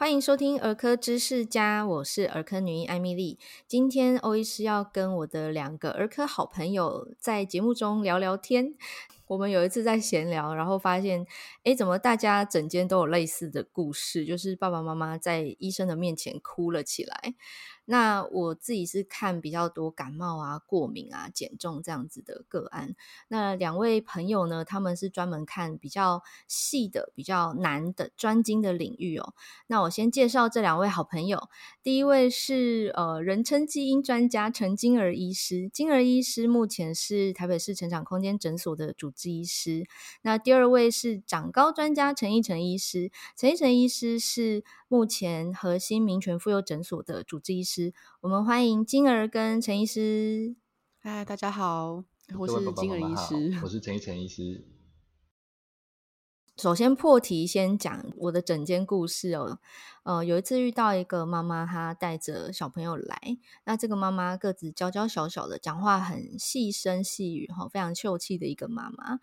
欢迎收听儿科知识家，我是儿科女医艾米丽。今天欧医师要跟我的两个儿科好朋友在节目中聊聊天。我们有一次在闲聊，然后发现，哎，怎么大家整间都有类似的故事，就是爸爸妈妈在医生的面前哭了起来。那我自己是看比较多感冒啊、过敏啊、减重这样子的个案。那两位朋友呢，他们是专门看比较细的、比较难的专精的领域哦。那我先介绍这两位好朋友。第一位是呃，人称基因专家陈金儿医师。金儿医师目前是台北市成长空间诊所的主治医师。那第二位是长高专家陈奕成医师。陈奕成医师是目前核心民权妇幼诊所的主治医师，我们欢迎金儿跟陈医师。嗨，大家好，我是金儿医师，我是陈一陈医师。首先破题，先讲我的整间故事哦。呃，有一次遇到一个妈妈，她带着小朋友来，那这个妈妈个子娇娇小小的，讲话很细声细语，哈，非常秀气的一个妈妈。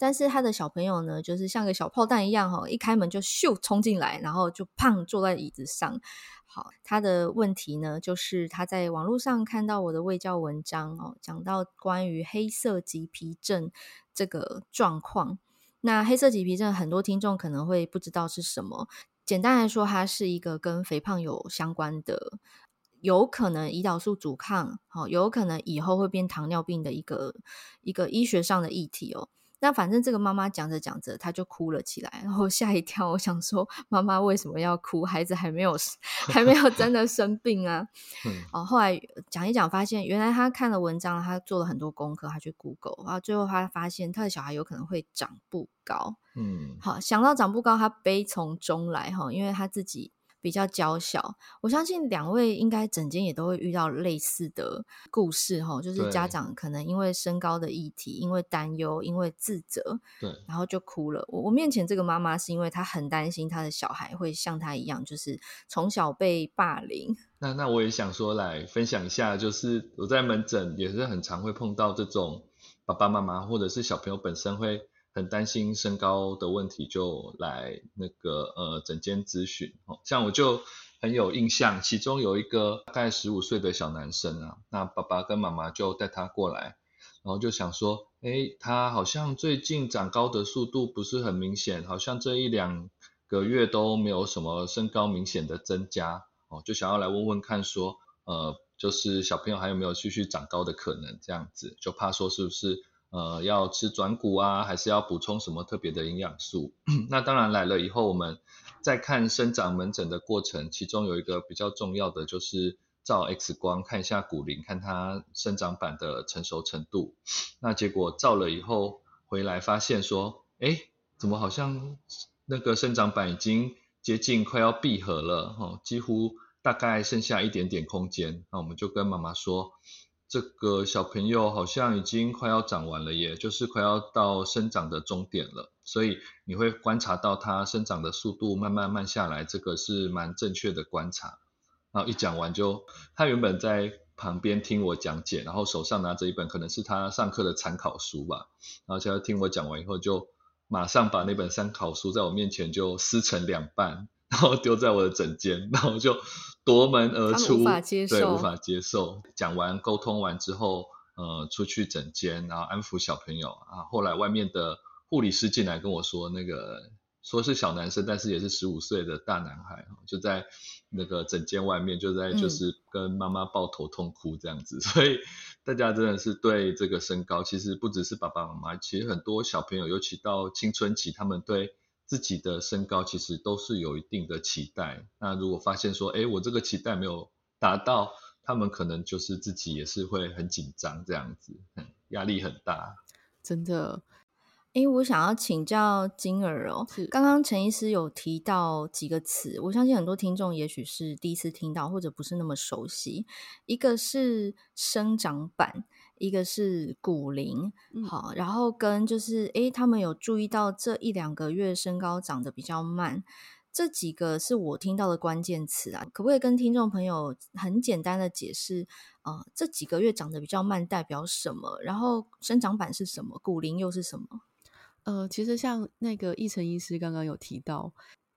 但是他的小朋友呢，就是像个小炮弹一样哈，一开门就咻冲进来，然后就胖坐在椅子上。好，他的问题呢，就是他在网络上看到我的卫教文章哦，讲到关于黑色棘皮症这个状况。那黑色棘皮症很多听众可能会不知道是什么，简单来说，它是一个跟肥胖有相关的，有可能胰岛素阻抗，好，有可能以后会变糖尿病的一个一个医学上的议题哦。那反正这个妈妈讲着讲着，她就哭了起来，然后吓一跳。我想说，妈妈为什么要哭？孩子还没有 还没有真的生病啊。哦，后来讲一讲，发现原来她看了文章，她做了很多功课，她去 Google，然后最后她发现她的小孩有可能会长不高。嗯，好，想到长不高，她悲从中来哈，因为她自己。比较娇小，我相信两位应该整间也都会遇到类似的故事哈，就是家长可能因为身高的议题，因为担忧，因为自责，对，然后就哭了。我我面前这个妈妈是因为她很担心她的小孩会像她一样，就是从小被霸凌。那那我也想说来分享一下，就是我在门诊也是很常会碰到这种爸爸妈妈或者是小朋友本身会。很担心身高的问题，就来那个呃诊间咨询哦。像我就很有印象，其中有一个大概十五岁的小男生啊，那爸爸跟妈妈就带他过来，然后就想说，诶，他好像最近长高的速度不是很明显，好像这一两个月都没有什么身高明显的增加，哦，就想要来问问看说，呃，就是小朋友还有没有继续长高的可能，这样子，就怕说是不是。呃，要吃转骨啊，还是要补充什么特别的营养素？那当然来了以后，我们在看生长门诊的过程，其中有一个比较重要的就是照 X 光看一下骨龄，看它生长板的成熟程度。那结果照了以后回来发现说，诶，怎么好像那个生长板已经接近快要闭合了，哦，几乎大概剩下一点点空间。那我们就跟妈妈说。这个小朋友好像已经快要长完了耶，就是快要到生长的终点了，所以你会观察到他生长的速度慢慢慢下来，这个是蛮正确的观察。然后一讲完就，他原本在旁边听我讲解，然后手上拿着一本可能是他上课的参考书吧，然后现在听我讲完以后，就马上把那本参考书在我面前就撕成两半。然后丢在我的枕间，然后就夺门而出，无法接受，对，无法接受。讲完沟通完之后，呃，出去枕间，然后安抚小朋友啊。后来外面的护理师进来跟我说，那个说是小男生，但是也是十五岁的大男孩，就在那个枕间外面，就在就是跟妈妈抱头痛哭这样子。嗯、所以大家真的是对这个身高，其实不只是爸爸妈妈，其实很多小朋友，尤其到青春期，他们对。自己的身高其实都是有一定的期待，那如果发现说，哎，我这个期待没有达到，他们可能就是自己也是会很紧张，这样子，压力很大。真的，哎，我想要请教金儿哦，是刚刚陈医师有提到几个词，我相信很多听众也许是第一次听到，或者不是那么熟悉，一个是生长板。一个是骨龄，好，然后跟就是，诶，他们有注意到这一两个月身高长得比较慢，这几个是我听到的关键词啊，可不可以跟听众朋友很简单的解释，呃，这几个月长得比较慢代表什么？然后生长板是什么？骨龄又是什么？呃，其实像那个奕成医师刚刚有提到。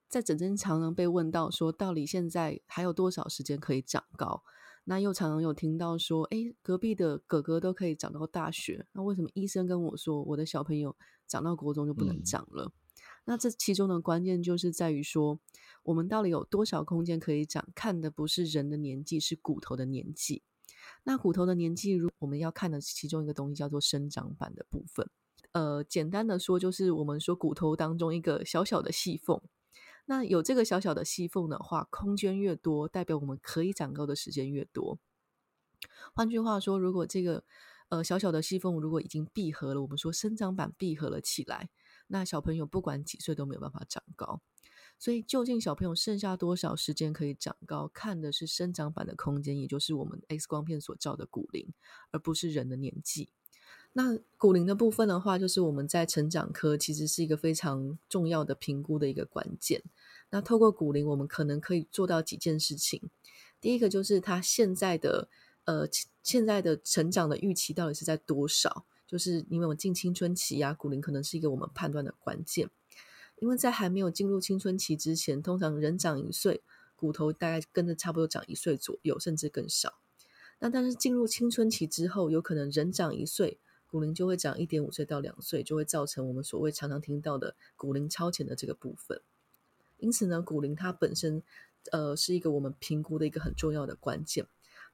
在诊间常常被问到说，到底现在还有多少时间可以长高？那又常常有听到说，哎，隔壁的哥哥都可以长到大学，那为什么医生跟我说我的小朋友长到国中就不能长了？嗯、那这其中的关键就是在于说，我们到底有多少空间可以长？看的不是人的年纪，是骨头的年纪。那骨头的年纪，如我们要看的其中一个东西叫做生长板的部分。呃，简单的说，就是我们说骨头当中一个小小的细缝。那有这个小小的细缝的话，空间越多，代表我们可以长高的时间越多。换句话说，如果这个呃小小的细缝如果已经闭合了，我们说生长板闭合了起来，那小朋友不管几岁都没有办法长高。所以，究竟小朋友剩下多少时间可以长高，看的是生长板的空间，也就是我们 X 光片所照的骨龄，而不是人的年纪。那骨龄的部分的话，就是我们在成长科其实是一个非常重要的评估的一个关键。那透过骨龄，我们可能可以做到几件事情。第一个就是他现在的呃现在的成长的预期到底是在多少？就是因为我们进青春期啊，骨龄可能是一个我们判断的关键。因为在还没有进入青春期之前，通常人长一岁，骨头大概跟着差不多长一岁左右，甚至更少。那但是进入青春期之后，有可能人长一岁。骨龄就会长一点五岁到两岁，就会造成我们所谓常常听到的骨龄超前的这个部分。因此呢，骨龄它本身呃是一个我们评估的一个很重要的关键。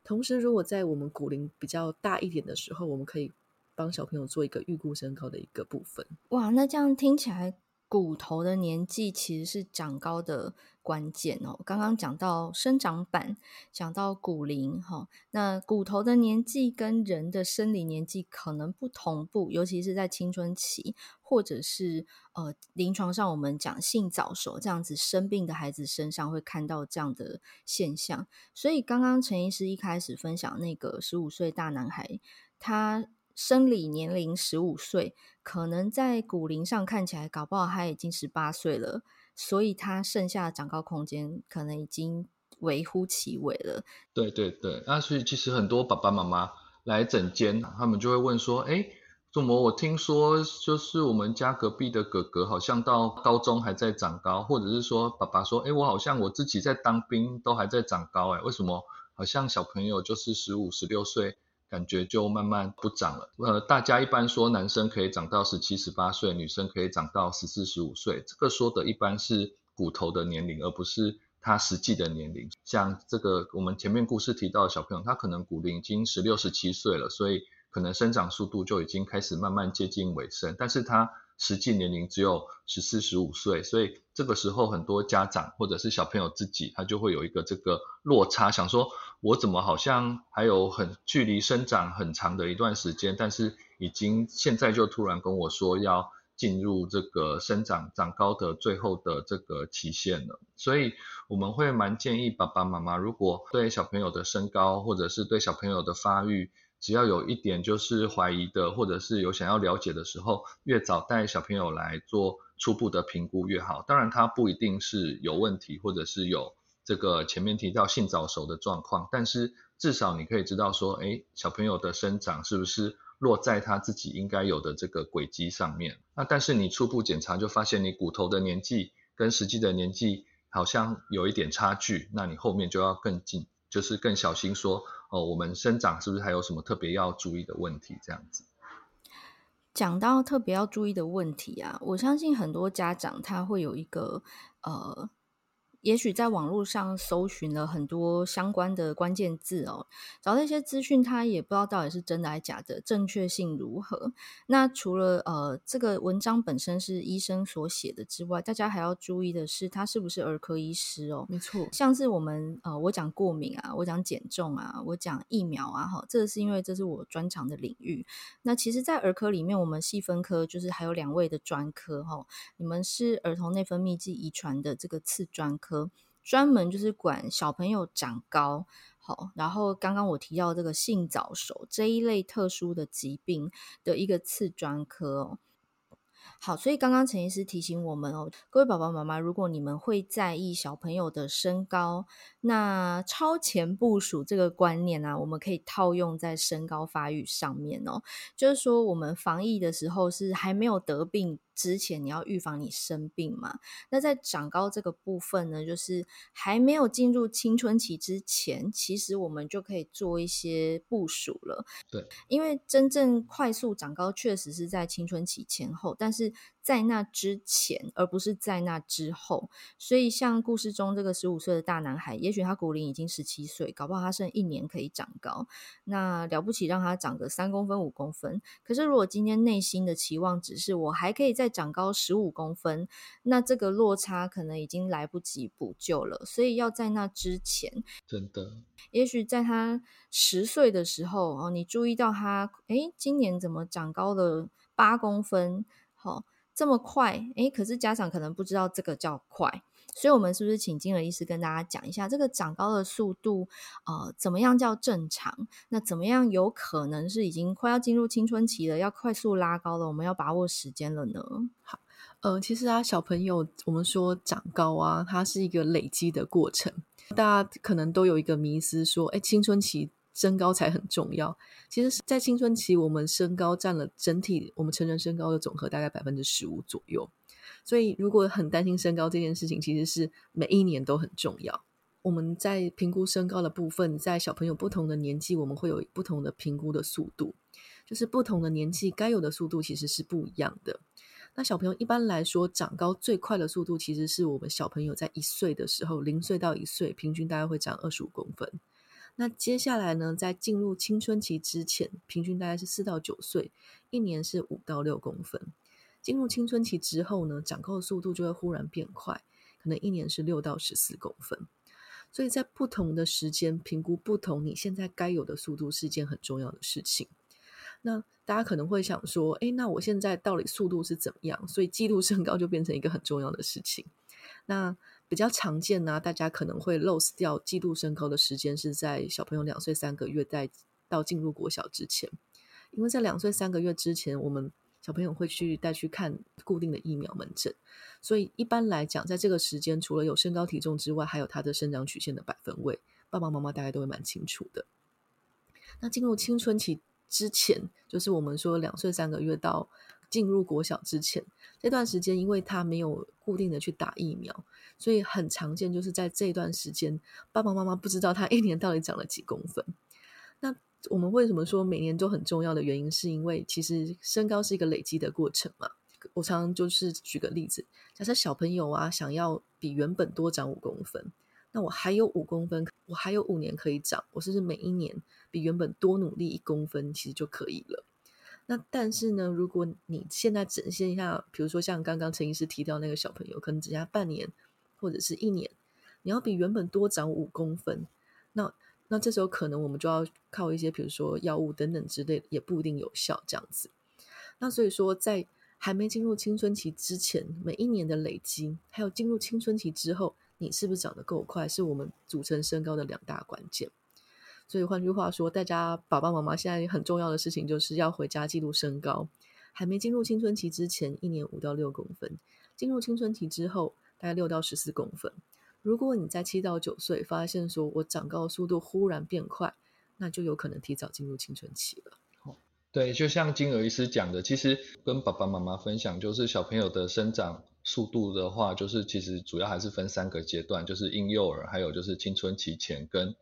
同时，如果在我们骨龄比较大一点的时候，我们可以帮小朋友做一个预估身高的一个部分。哇，那这样听起来。骨头的年纪其实是长高的关键哦。刚刚讲到生长板，讲到骨龄哈，那骨头的年纪跟人的生理年纪可能不同步，尤其是在青春期，或者是呃临床上我们讲性早熟这样子生病的孩子身上会看到这样的现象。所以刚刚陈医师一开始分享那个十五岁大男孩，他。生理年龄十五岁，可能在骨龄上看起来，搞不好他已经十八岁了，所以他剩下的长高空间可能已经微乎其微了。对对对，那所以其实很多爸爸妈妈来诊间，他们就会问说：“哎，怎么我听说就是我们家隔壁的哥哥好像到高中还在长高，或者是说爸爸说：哎，我好像我自己在当兵都还在长高，哎，为什么好像小朋友就是十五、十六岁？”感觉就慢慢不长了。呃，大家一般说男生可以长到十七、十八岁，女生可以长到十四、十五岁。这个说的一般是骨头的年龄，而不是他实际的年龄。像这个我们前面故事提到的小朋友，他可能骨龄已经十六、十七岁了，所以可能生长速度就已经开始慢慢接近尾声，但是他实际年龄只有十四、十五岁，所以这个时候很多家长或者是小朋友自己，他就会有一个这个落差，想说。我怎么好像还有很距离生长很长的一段时间，但是已经现在就突然跟我说要进入这个生长长高的最后的这个期限了，所以我们会蛮建议爸爸妈妈，如果对小朋友的身高或者是对小朋友的发育，只要有一点就是怀疑的，或者是有想要了解的时候，越早带小朋友来做初步的评估越好。当然，他不一定是有问题，或者是有。这个前面提到性早熟的状况，但是至少你可以知道说，哎，小朋友的生长是不是落在他自己应该有的这个轨迹上面？那但是你初步检查就发现你骨头的年纪跟实际的年纪好像有一点差距，那你后面就要更近，就是更小心说，哦，我们生长是不是还有什么特别要注意的问题？这样子。讲到特别要注意的问题啊，我相信很多家长他会有一个呃。也许在网络上搜寻了很多相关的关键字哦，找到一些资讯，他也不知道到底是真的还是假的，正确性如何？那除了呃这个文章本身是医生所写的之外，大家还要注意的是，他是不是儿科医师哦？没错，像是我们呃我讲过敏啊，我讲减重啊，我讲疫苗啊，哈，这个是因为这是我专长的领域。那其实，在儿科里面，我们细分科就是还有两位的专科哈，你们是儿童内分泌暨遗传的这个次专科。科专门就是管小朋友长高，好，然后刚刚我提到这个性早熟这一类特殊的疾病的一个次专科哦。好，所以刚刚陈医师提醒我们哦，各位爸爸妈妈，如果你们会在意小朋友的身高，那超前部署这个观念啊，我们可以套用在身高发育上面哦。就是说，我们防疫的时候是还没有得病之前，你要预防你生病嘛。那在长高这个部分呢，就是还没有进入青春期之前，其实我们就可以做一些部署了。对，因为真正快速长高确实是在青春期前后，但是在那之前，而不是在那之后。所以，像故事中这个十五岁的大男孩，也许他骨龄已经十七岁，搞不好他剩一年可以长高。那了不起，让他长个三公分、五公分。可是，如果今天内心的期望只是我还可以再长高十五公分，那这个落差可能已经来不及补救了。所以，要在那之前，真的，也许在他十岁的时候哦，你注意到他，诶，今年怎么长高了八公分？好、哦。这么快，诶，可是家长可能不知道这个叫快，所以我们是不是请金儿医师跟大家讲一下这个长高的速度，呃，怎么样叫正常？那怎么样有可能是已经快要进入青春期了，要快速拉高了？我们要把握时间了呢？好，呃，其实啊，小朋友，我们说长高啊，它是一个累积的过程，大家可能都有一个迷思，说，诶，青春期。身高才很重要。其实，在青春期，我们身高占了整体我们成人身高的总和大概百分之十五左右。所以，如果很担心身高这件事情，其实是每一年都很重要。我们在评估身高的部分，在小朋友不同的年纪，我们会有不同的评估的速度。就是不同的年纪该有的速度其实是不一样的。那小朋友一般来说长高最快的速度，其实是我们小朋友在一岁的时候，零岁到一岁，平均大概会长二十五公分。那接下来呢，在进入青春期之前，平均大概是四到九岁，一年是五到六公分。进入青春期之后呢，长高的速度就会忽然变快，可能一年是六到十四公分。所以在不同的时间评估不同，你现在该有的速度是一件很重要的事情。那大家可能会想说，诶，那我现在到底速度是怎么样？所以记录身高就变成一个很重要的事情。那比较常见呢、大家可能会 lose 掉记录身高的时间是在小朋友两岁三个月在到进入国小之前，因为在两岁三个月之前，我们小朋友会去带去看固定的疫苗门诊，所以一般来讲，在这个时间除了有身高体重之外，还有他的生长曲线的百分位，爸爸妈妈大概都会蛮清楚的。那进入青春期之前，就是我们说两岁三个月到进入国小之前这段时间，因为他没有固定的去打疫苗。所以很常见，就是在这段时间，爸爸妈妈不知道他 一年到底长了几公分。那我们为什么说每年都很重要的原因，是因为其实身高是一个累积的过程嘛。我常常就是举个例子，假设小朋友啊想要比原本多长五公分，那我还有五公分，我还有五年可以长，我是不是每一年比原本多努力一公分，其实就可以了？那但是呢，如果你现在展现一下，比如说像刚刚陈医师提到那个小朋友，可能只剩下半年。或者是一年，你要比原本多长五公分，那那这时候可能我们就要靠一些，比如说药物等等之类，也不一定有效这样子。那所以说，在还没进入青春期之前，每一年的累积，还有进入青春期之后，你是不是长得够快，是我们组成身高的两大关键。所以换句话说，大家爸爸妈妈现在很重要的事情，就是要回家记录身高。还没进入青春期之前，一年五到六公分；进入青春期之后，大概六到十四公分。如果你在七到九岁发现说我长高速度忽然变快，那就有可能提早进入青春期了。对，就像金儿医师讲的，其实跟爸爸妈妈分享，就是小朋友的生长速度的话，就是其实主要还是分三个阶段，就是婴幼儿，还有就是青春期前跟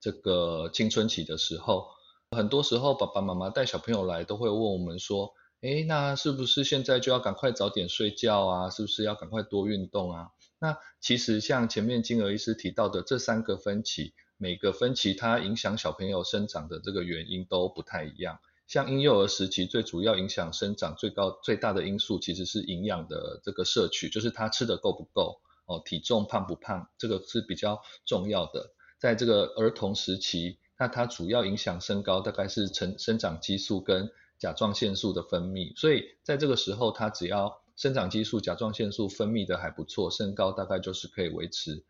这个青春期的时候。很多时候爸爸妈妈带小朋友来都会问我们说。诶，那是不是现在就要赶快早点睡觉啊？是不是要赶快多运动啊？那其实像前面金儿医师提到的这三个分期，每个分期它影响小朋友生长的这个原因都不太一样。像婴幼儿时期最主要影响生长最高最大的因素其实是营养的这个摄取，就是他吃的够不够哦，体重胖不胖，这个是比较重要的。在这个儿童时期，那它主要影响身高大概是成生长激素跟甲状腺素的分泌，所以在这个时候，它只要生长激素、甲状腺素分泌的还不错，身高大概就是可以维持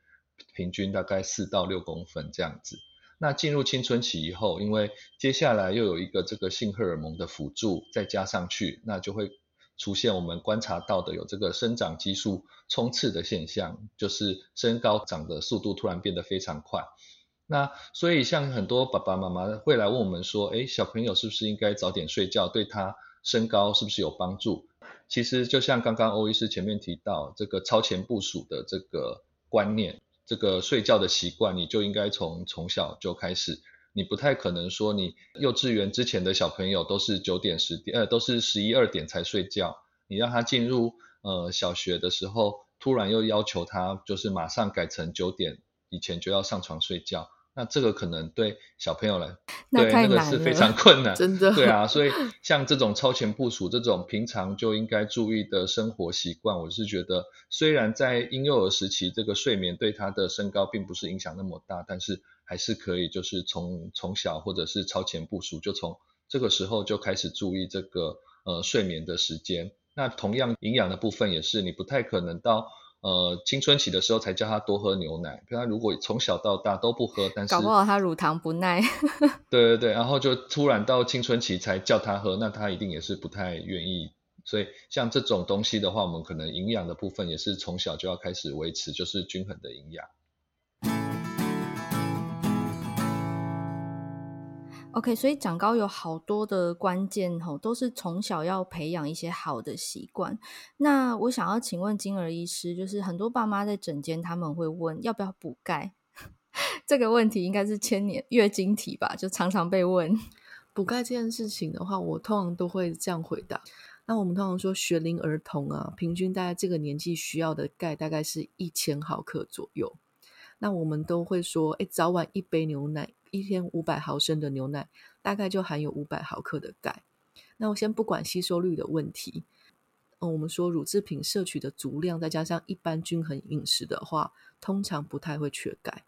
平均大概四到六公分这样子。那进入青春期以后，因为接下来又有一个这个性荷尔蒙的辅助再加上去，那就会出现我们观察到的有这个生长激素冲刺的现象，就是身高长的速度突然变得非常快。那所以像很多爸爸妈妈会来问我们说，诶，小朋友是不是应该早点睡觉，对他身高是不是有帮助？其实就像刚刚欧医师前面提到，这个超前部署的这个观念，这个睡觉的习惯，你就应该从从小就开始。你不太可能说你幼稚园之前的小朋友都是九点十点，呃，都是十一二点才睡觉。你让他进入呃小学的时候，突然又要求他就是马上改成九点以前就要上床睡觉。那这个可能对小朋友来，对那个是非常 困难，真的。对啊，所以像这种超前部署，这种平常就应该注意的生活习惯，我是觉得，虽然在婴幼儿时期，这个睡眠对他的身高并不是影响那么大，但是还是可以，就是从从小或者是超前部署，就从这个时候就开始注意这个呃睡眠的时间。那同样营养的部分也是，你不太可能到。呃，青春期的时候才叫他多喝牛奶，他如果从小到大都不喝，但是搞不好他乳糖不耐。对对对，然后就突然到青春期才叫他喝，那他一定也是不太愿意。所以像这种东西的话，我们可能营养的部分也是从小就要开始维持，就是均衡的营养。OK，所以长高有好多的关键吼，都是从小要培养一些好的习惯。那我想要请问金儿医师，就是很多爸妈在诊间他们会问要不要补钙，这个问题应该是千年月经题吧，就常常被问。补钙这件事情的话，我通常都会这样回答。那我们通常说学龄儿童啊，平均大概这个年纪需要的钙大概是一千毫克左右。那我们都会说，哎，早晚一杯牛奶。一天五百毫升的牛奶，大概就含有五百毫克的钙。那我先不管吸收率的问题，嗯，我们说乳制品摄取的足量，再加上一般均衡饮食的话，通常不太会缺钙。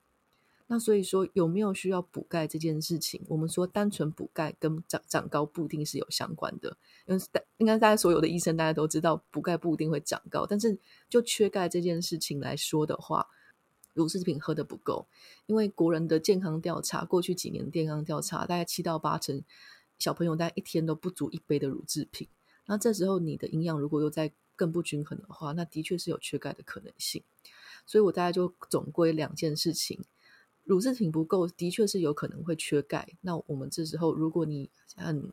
那所以说，有没有需要补钙这件事情，我们说单纯补钙跟长长高不一定是有相关的，因为应该大家所有的医生大家都知道，补钙不一定会长高，但是就缺钙这件事情来说的话。乳制品喝的不够，因为国人的健康调查，过去几年的健康调查，大概七到八成小朋友大概一天都不足一杯的乳制品。那这时候你的营养如果又再更不均衡的话，那的确是有缺钙的可能性。所以我大概就总归两件事情：乳制品不够，的确是有可能会缺钙。那我们这时候如果你很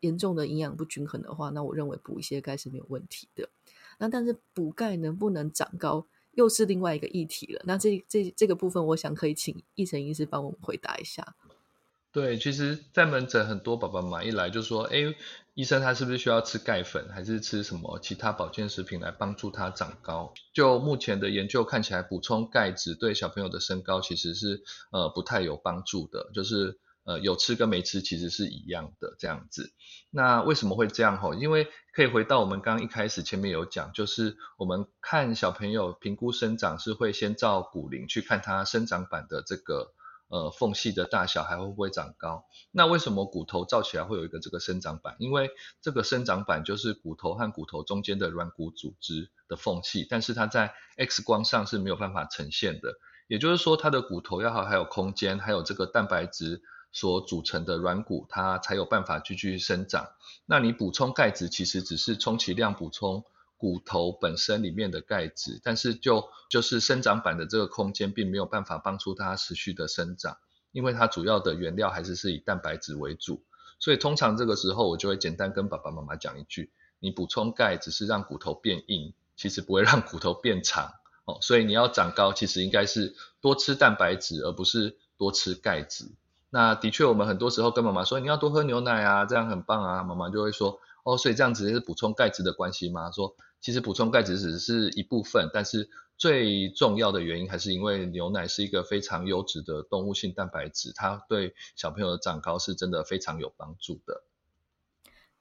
严重的营养不均衡的话，那我认为补一些钙是没有问题的。那但是补钙能不能长高？又是另外一个议题了。那这这这个部分，我想可以请奕成医师帮我们回答一下。对，其实，在门诊很多爸爸妈妈一来就说：“哎，医生他是不是需要吃钙粉，还是吃什么其他保健食品来帮助他长高？”就目前的研究看起来，补充钙质对小朋友的身高其实是呃不太有帮助的，就是。呃，有吃跟没吃其实是一样的这样子。那为什么会这样吼？因为可以回到我们刚刚一开始前面有讲，就是我们看小朋友评估生长是会先照骨龄去看他生长板的这个呃缝隙的大小，还会不会长高。那为什么骨头照起来会有一个这个生长板？因为这个生长板就是骨头和骨头中间的软骨组织的缝隙，但是它在 X 光上是没有办法呈现的。也就是说，它的骨头要好，还有空间，还有这个蛋白质。所组成的软骨，它才有办法继续生长。那你补充钙质，其实只是充其量补充骨头本身里面的钙质，但是就就是生长板的这个空间，并没有办法帮助它持续的生长，因为它主要的原料还是是以蛋白质为主。所以通常这个时候，我就会简单跟爸爸妈妈讲一句：你补充钙只是让骨头变硬，其实不会 让骨头变长哦。所以你要长高，其实应该是多吃蛋白质，而不是多吃钙质。那的确，我们很多时候跟妈妈说，你要多喝牛奶啊，这样很棒啊。妈妈就会说，哦，所以这样子是补充钙质的关系吗？说其实补充钙质只是一部分，但是最重要的原因还是因为牛奶是一个非常优质的动物性蛋白质，它对小朋友的长高是真的非常有帮助的。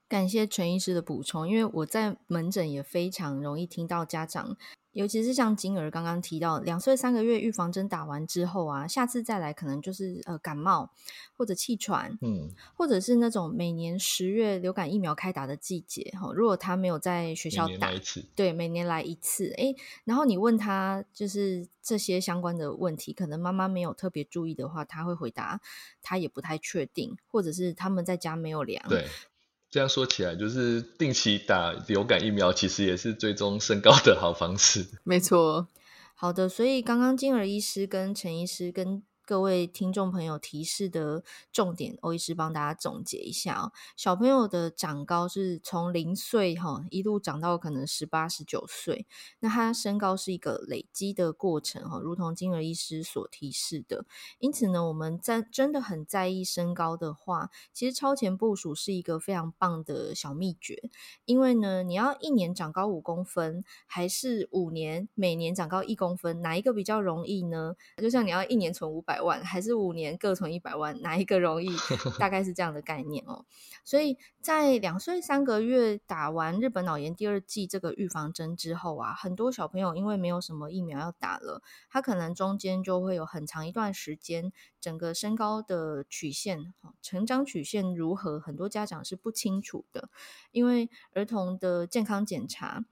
感谢陈医师的补充，因为我在门诊也非常容易听到家长。尤其是像金儿刚刚提到，两岁三个月预防针打完之后啊，下次再来可能就是呃感冒或者气喘，嗯，或者是那种每年十月流感疫苗开打的季节哈，如果他没有在学校打，对，每年来一次，诶，然后你问他就是这些相关的问题，可能妈妈没有特别注意的话，他会回答他也不太确定，或者是他们在家没有量，对。这样说起来，就是定期打流感疫苗，其实也是追踪身高的好方式。没错。好的，所以刚刚金儿医师跟陈医师跟。各位听众朋友，提示的重点，欧医师帮大家总结一下哦。小朋友的长高是从零岁哈一路长到可能十八、十九岁，那他身高是一个累积的过程哈，如同金儿医师所提示的。因此呢，我们在真的很在意身高的话，其实超前部署是一个非常棒的小秘诀。因为呢，你要一年长高五公分，还是五年每年长高一公分，哪一个比较容易呢？就像你要一年存五百。万还是五年各存一百万，哪一个容易？大概是这样的概念哦。所以在两岁三个月打完日本脑炎第二季这个预防针之后啊，很多小朋友因为没有什么疫苗要打了，他可能中间就会有很长一段时间，整个身高的曲线、成长曲线如何，很多家长是不清楚的，因为儿童的健康检查。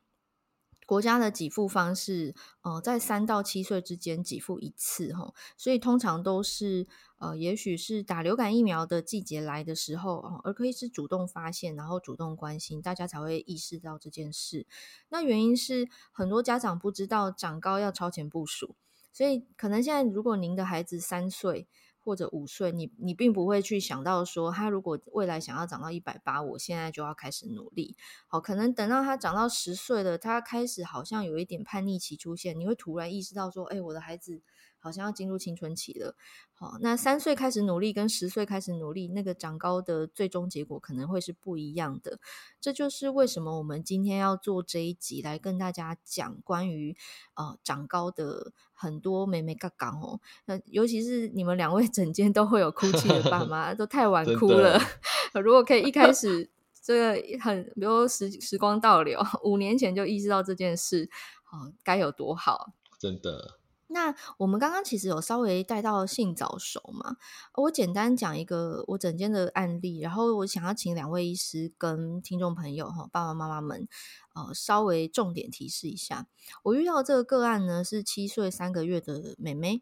国家的给付方式，呃，在三到七岁之间给付一次，哈，所以通常都是，呃，也许是打流感疫苗的季节来的时候，哦，儿科医师主动发现，然后主动关心，大家才会意识到这件事。那原因是很多家长不知道长高要超前部署，所以可能现在如果您的孩子三岁。或者五岁，你你并不会去想到说，他如果未来想要长到一百八，我现在就要开始努力。好，可能等到他长到十岁了，他开始好像有一点叛逆期出现，你会突然意识到说，哎，我的孩子。好像要进入青春期了，好，那三岁开始努力跟十岁开始努力，那个长高的最终结果可能会是不一样的。这就是为什么我们今天要做这一集来跟大家讲关于呃长高的很多美美嘎嘎哦。那尤其是你们两位整间都会有哭泣的爸妈，都太晚哭了。如果可以一开始这个很，比如时时光倒流，五年前就意识到这件事，哦，该有多好，真的。那我们刚刚其实有稍微带到性早熟嘛，我简单讲一个我整间的案例，然后我想要请两位医师跟听众朋友哈，爸爸妈妈们，呃，稍微重点提示一下。我遇到这个个案呢，是七岁三个月的妹妹，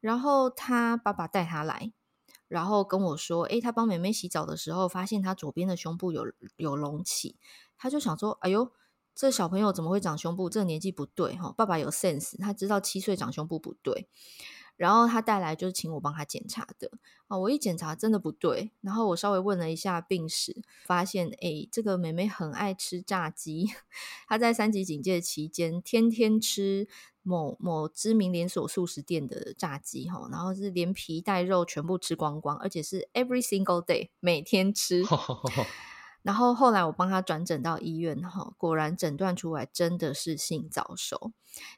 然后她爸爸带她来，然后跟我说，诶，他帮妹妹洗澡的时候，发现她左边的胸部有有隆起，他就想说，哎呦。这小朋友怎么会长胸部？这个年纪不对哈，爸爸有 sense，他知道七岁长胸部不对，然后他带来就是请我帮他检查的啊。我一检查真的不对，然后我稍微问了一下病史，发现诶，这个妹妹很爱吃炸鸡，她在三级警戒期间天天吃某某知名连锁素食店的炸鸡哈，然后是连皮带肉全部吃光光，而且是 every single day 每天吃。然后后来我帮他转诊到医院，哈，果然诊断出来真的是性早熟。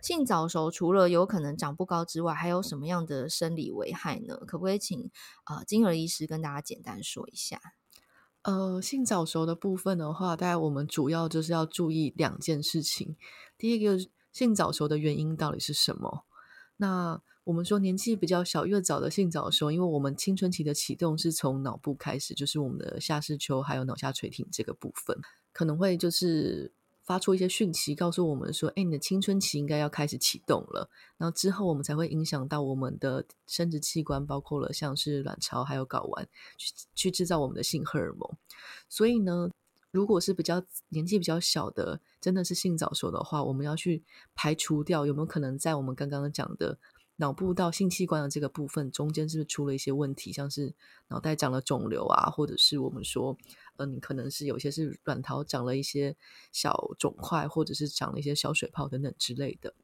性早熟除了有可能长不高之外，还有什么样的生理危害呢？可不可以请呃金儿医师跟大家简单说一下？呃，性早熟的部分的话，大概我们主要就是要注意两件事情。第一个，性早熟的原因到底是什么？那我们说年纪比较小，越早的性早熟，因为我们青春期的启动是从脑部开始，就是我们的下视丘还有脑下垂体这个部分，可能会就是发出一些讯息，告诉我们说，哎，你的青春期应该要开始启动了。然后之后我们才会影响到我们的生殖器官，包括了像是卵巢还有睾丸，去去制造我们的性荷尔蒙。所以呢，如果是比较年纪比较小的，真的是性早熟的话，我们要去排除掉有没有可能在我们刚刚讲的。脑部到性器官的这个部分中间是不是出了一些问题，像是脑袋长了肿瘤啊，或者是我们说，嗯、可能是有些是卵巢长了一些小肿块，或者是长了一些小水泡等等之类的。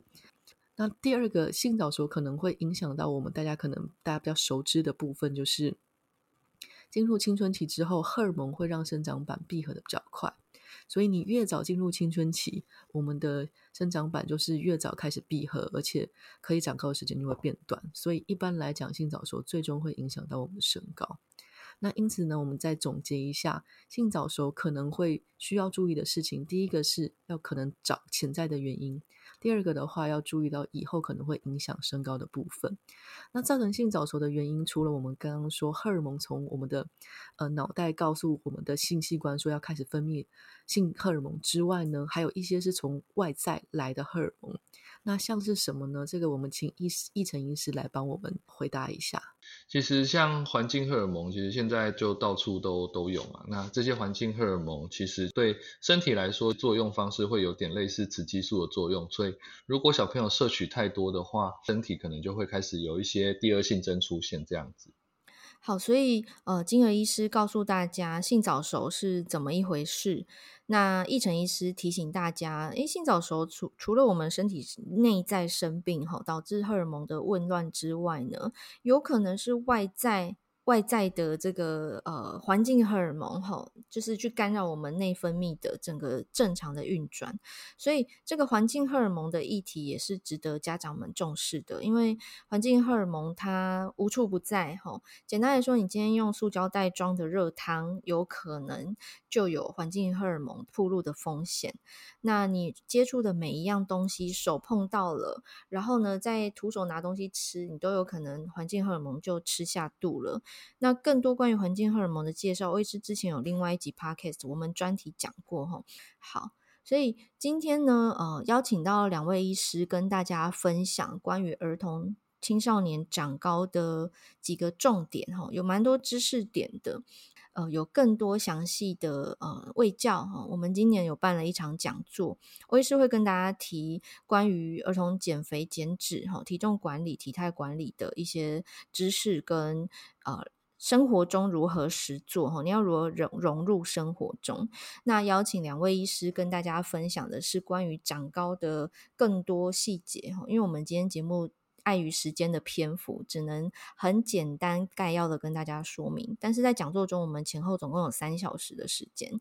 那第二个性早熟可能会影响到我们大家可能大家比较熟知的部分，就是进入青春期之后，荷尔蒙会让生长板闭合的比较快。所以你越早进入青春期，我们的生长板就是越早开始闭合，而且可以长高的时间就会变短。所以一般来讲，性早熟最终会影响到我们的身高。那因此呢，我们再总结一下，性早熟可能会需要注意的事情，第一个是要可能找潜在的原因。第二个的话，要注意到以后可能会影响身高的部分。那造成性早熟的原因，除了我们刚刚说荷尔蒙从我们的呃脑袋告诉我们的性器官说要开始分泌性荷尔蒙之外呢，还有一些是从外在来的荷尔蒙。那像是什么呢？这个我们请医师奕成医师来帮我们回答一下。其实像环境荷尔蒙，其实现在就到处都都有嘛。那这些环境荷尔蒙其实对身体来说作用方式会有点类似雌激素的作用，所以如果小朋友摄取太多的话，身体可能就会开始有一些第二性征出现这样子。好，所以呃，金儿医师告诉大家性早熟是怎么一回事。那易成医师提醒大家，诶，性早熟除除了我们身体内在生病哈，导致荷尔蒙的紊乱之外呢，有可能是外在。外在的这个呃环境荷尔蒙哈，就是去干扰我们内分泌的整个正常的运转，所以这个环境荷尔蒙的议题也是值得家长们重视的。因为环境荷尔蒙它无处不在哈。简单来说，你今天用塑胶袋装的热汤，有可能就有环境荷尔蒙暴露的风险。那你接触的每一样东西，手碰到了，然后呢，再徒手拿东西吃，你都有可能环境荷尔蒙就吃下肚了。那更多关于环境荷尔蒙的介绍，我也是之前有另外一集 podcast 我们专题讲过哈。好，所以今天呢，呃，邀请到两位医师跟大家分享关于儿童青少年长高的几个重点哈，有蛮多知识点的。呃，有更多详细的呃卫教哈，我们今年有办了一场讲座，我也是会跟大家提关于儿童减肥减脂哈、体重管理、体态管理的一些知识跟呃生活中如何实做哈，你要如何融融入生活中。那邀请两位医师跟大家分享的是关于长高的更多细节哈，因为我们今天节目。碍于时间的篇幅，只能很简单概要的跟大家说明。但是在讲座中，我们前后总共有三小时的时间，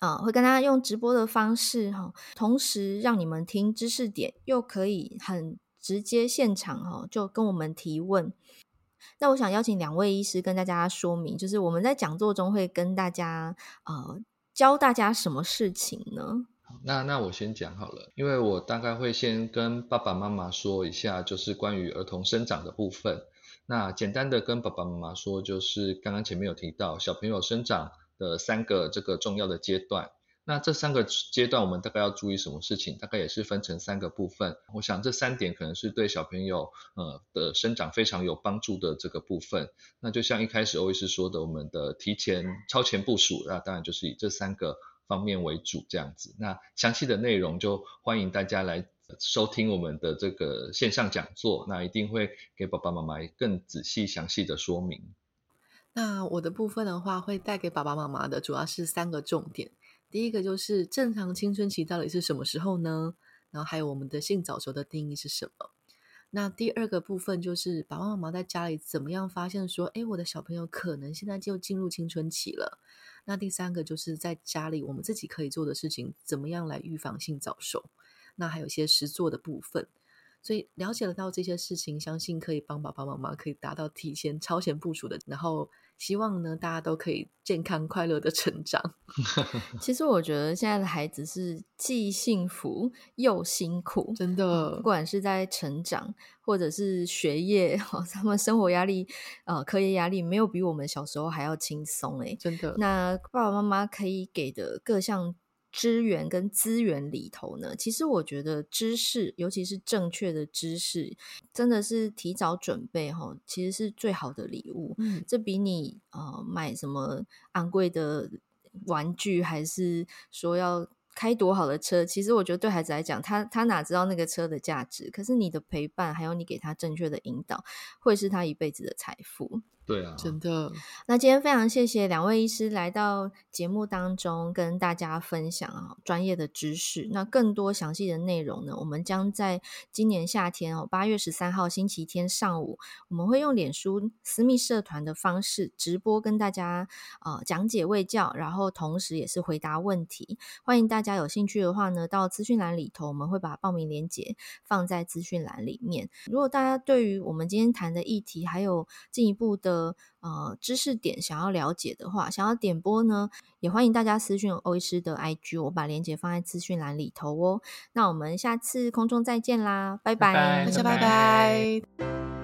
啊，会跟大家用直播的方式哈，同时让你们听知识点，又可以很直接现场哈，就跟我们提问。那我想邀请两位医师跟大家说明，就是我们在讲座中会跟大家呃教大家什么事情呢？那那我先讲好了，因为我大概会先跟爸爸妈妈说一下，就是关于儿童生长的部分。那简单的跟爸爸妈妈说，就是刚刚前面有提到小朋友生长的三个这个重要的阶段。那这三个阶段我们大概要注意什么事情？大概也是分成三个部分。我想这三点可能是对小朋友呃的生长非常有帮助的这个部分。那就像一开始欧医师说的，我们的提前超前部署，那当然就是以这三个。方面为主，这样子。那详细的内容就欢迎大家来收听我们的这个线上讲座，那一定会给爸爸妈妈更仔细详细的说明。那我的部分的话，会带给爸爸妈妈的主要是三个重点。第一个就是正常青春期到底是什么时候呢？然后还有我们的性早熟的定义是什么？那第二个部分就是爸爸妈妈在家里怎么样发现说，诶，我的小朋友可能现在就进入青春期了。那第三个就是在家里我们自己可以做的事情，怎么样来预防性早熟？那还有一些实做的部分，所以了解得到这些事情，相信可以帮爸爸妈妈可以达到提前超前部署的，然后希望呢大家都可以健康快乐的成长。其实我觉得现在的孩子是既幸福又辛苦，真的，不管是在成长。或者是学业，他们生活压力，呃，课业压力没有比我们小时候还要轻松诶，真的。那爸爸妈妈可以给的各项支援跟资源里头呢，其实我觉得知识，尤其是正确的知识，真的是提早准备哈，其实是最好的礼物。嗯，这比你呃买什么昂贵的玩具，还是说要。开多好的车，其实我觉得对孩子来讲，他他哪知道那个车的价值？可是你的陪伴，还有你给他正确的引导，会是他一辈子的财富。对啊，真的。那今天非常谢谢两位医师来到节目当中，跟大家分享啊专业的知识。那更多详细的内容呢，我们将在今年夏天哦，八月十三号星期天上午，我们会用脸书私密社团的方式直播跟大家呃讲解卫教，然后同时也是回答问题。欢迎大家有兴趣的话呢，到资讯栏里头，我们会把报名链接放在资讯栏里面。如果大家对于我们今天谈的议题还有进一步的呃，知识点想要了解的话，想要点播呢，也欢迎大家私讯欧医师的 IG，我把链接放在资讯栏里头哦。那我们下次空中再见啦，拜拜，大家拜拜。拜拜。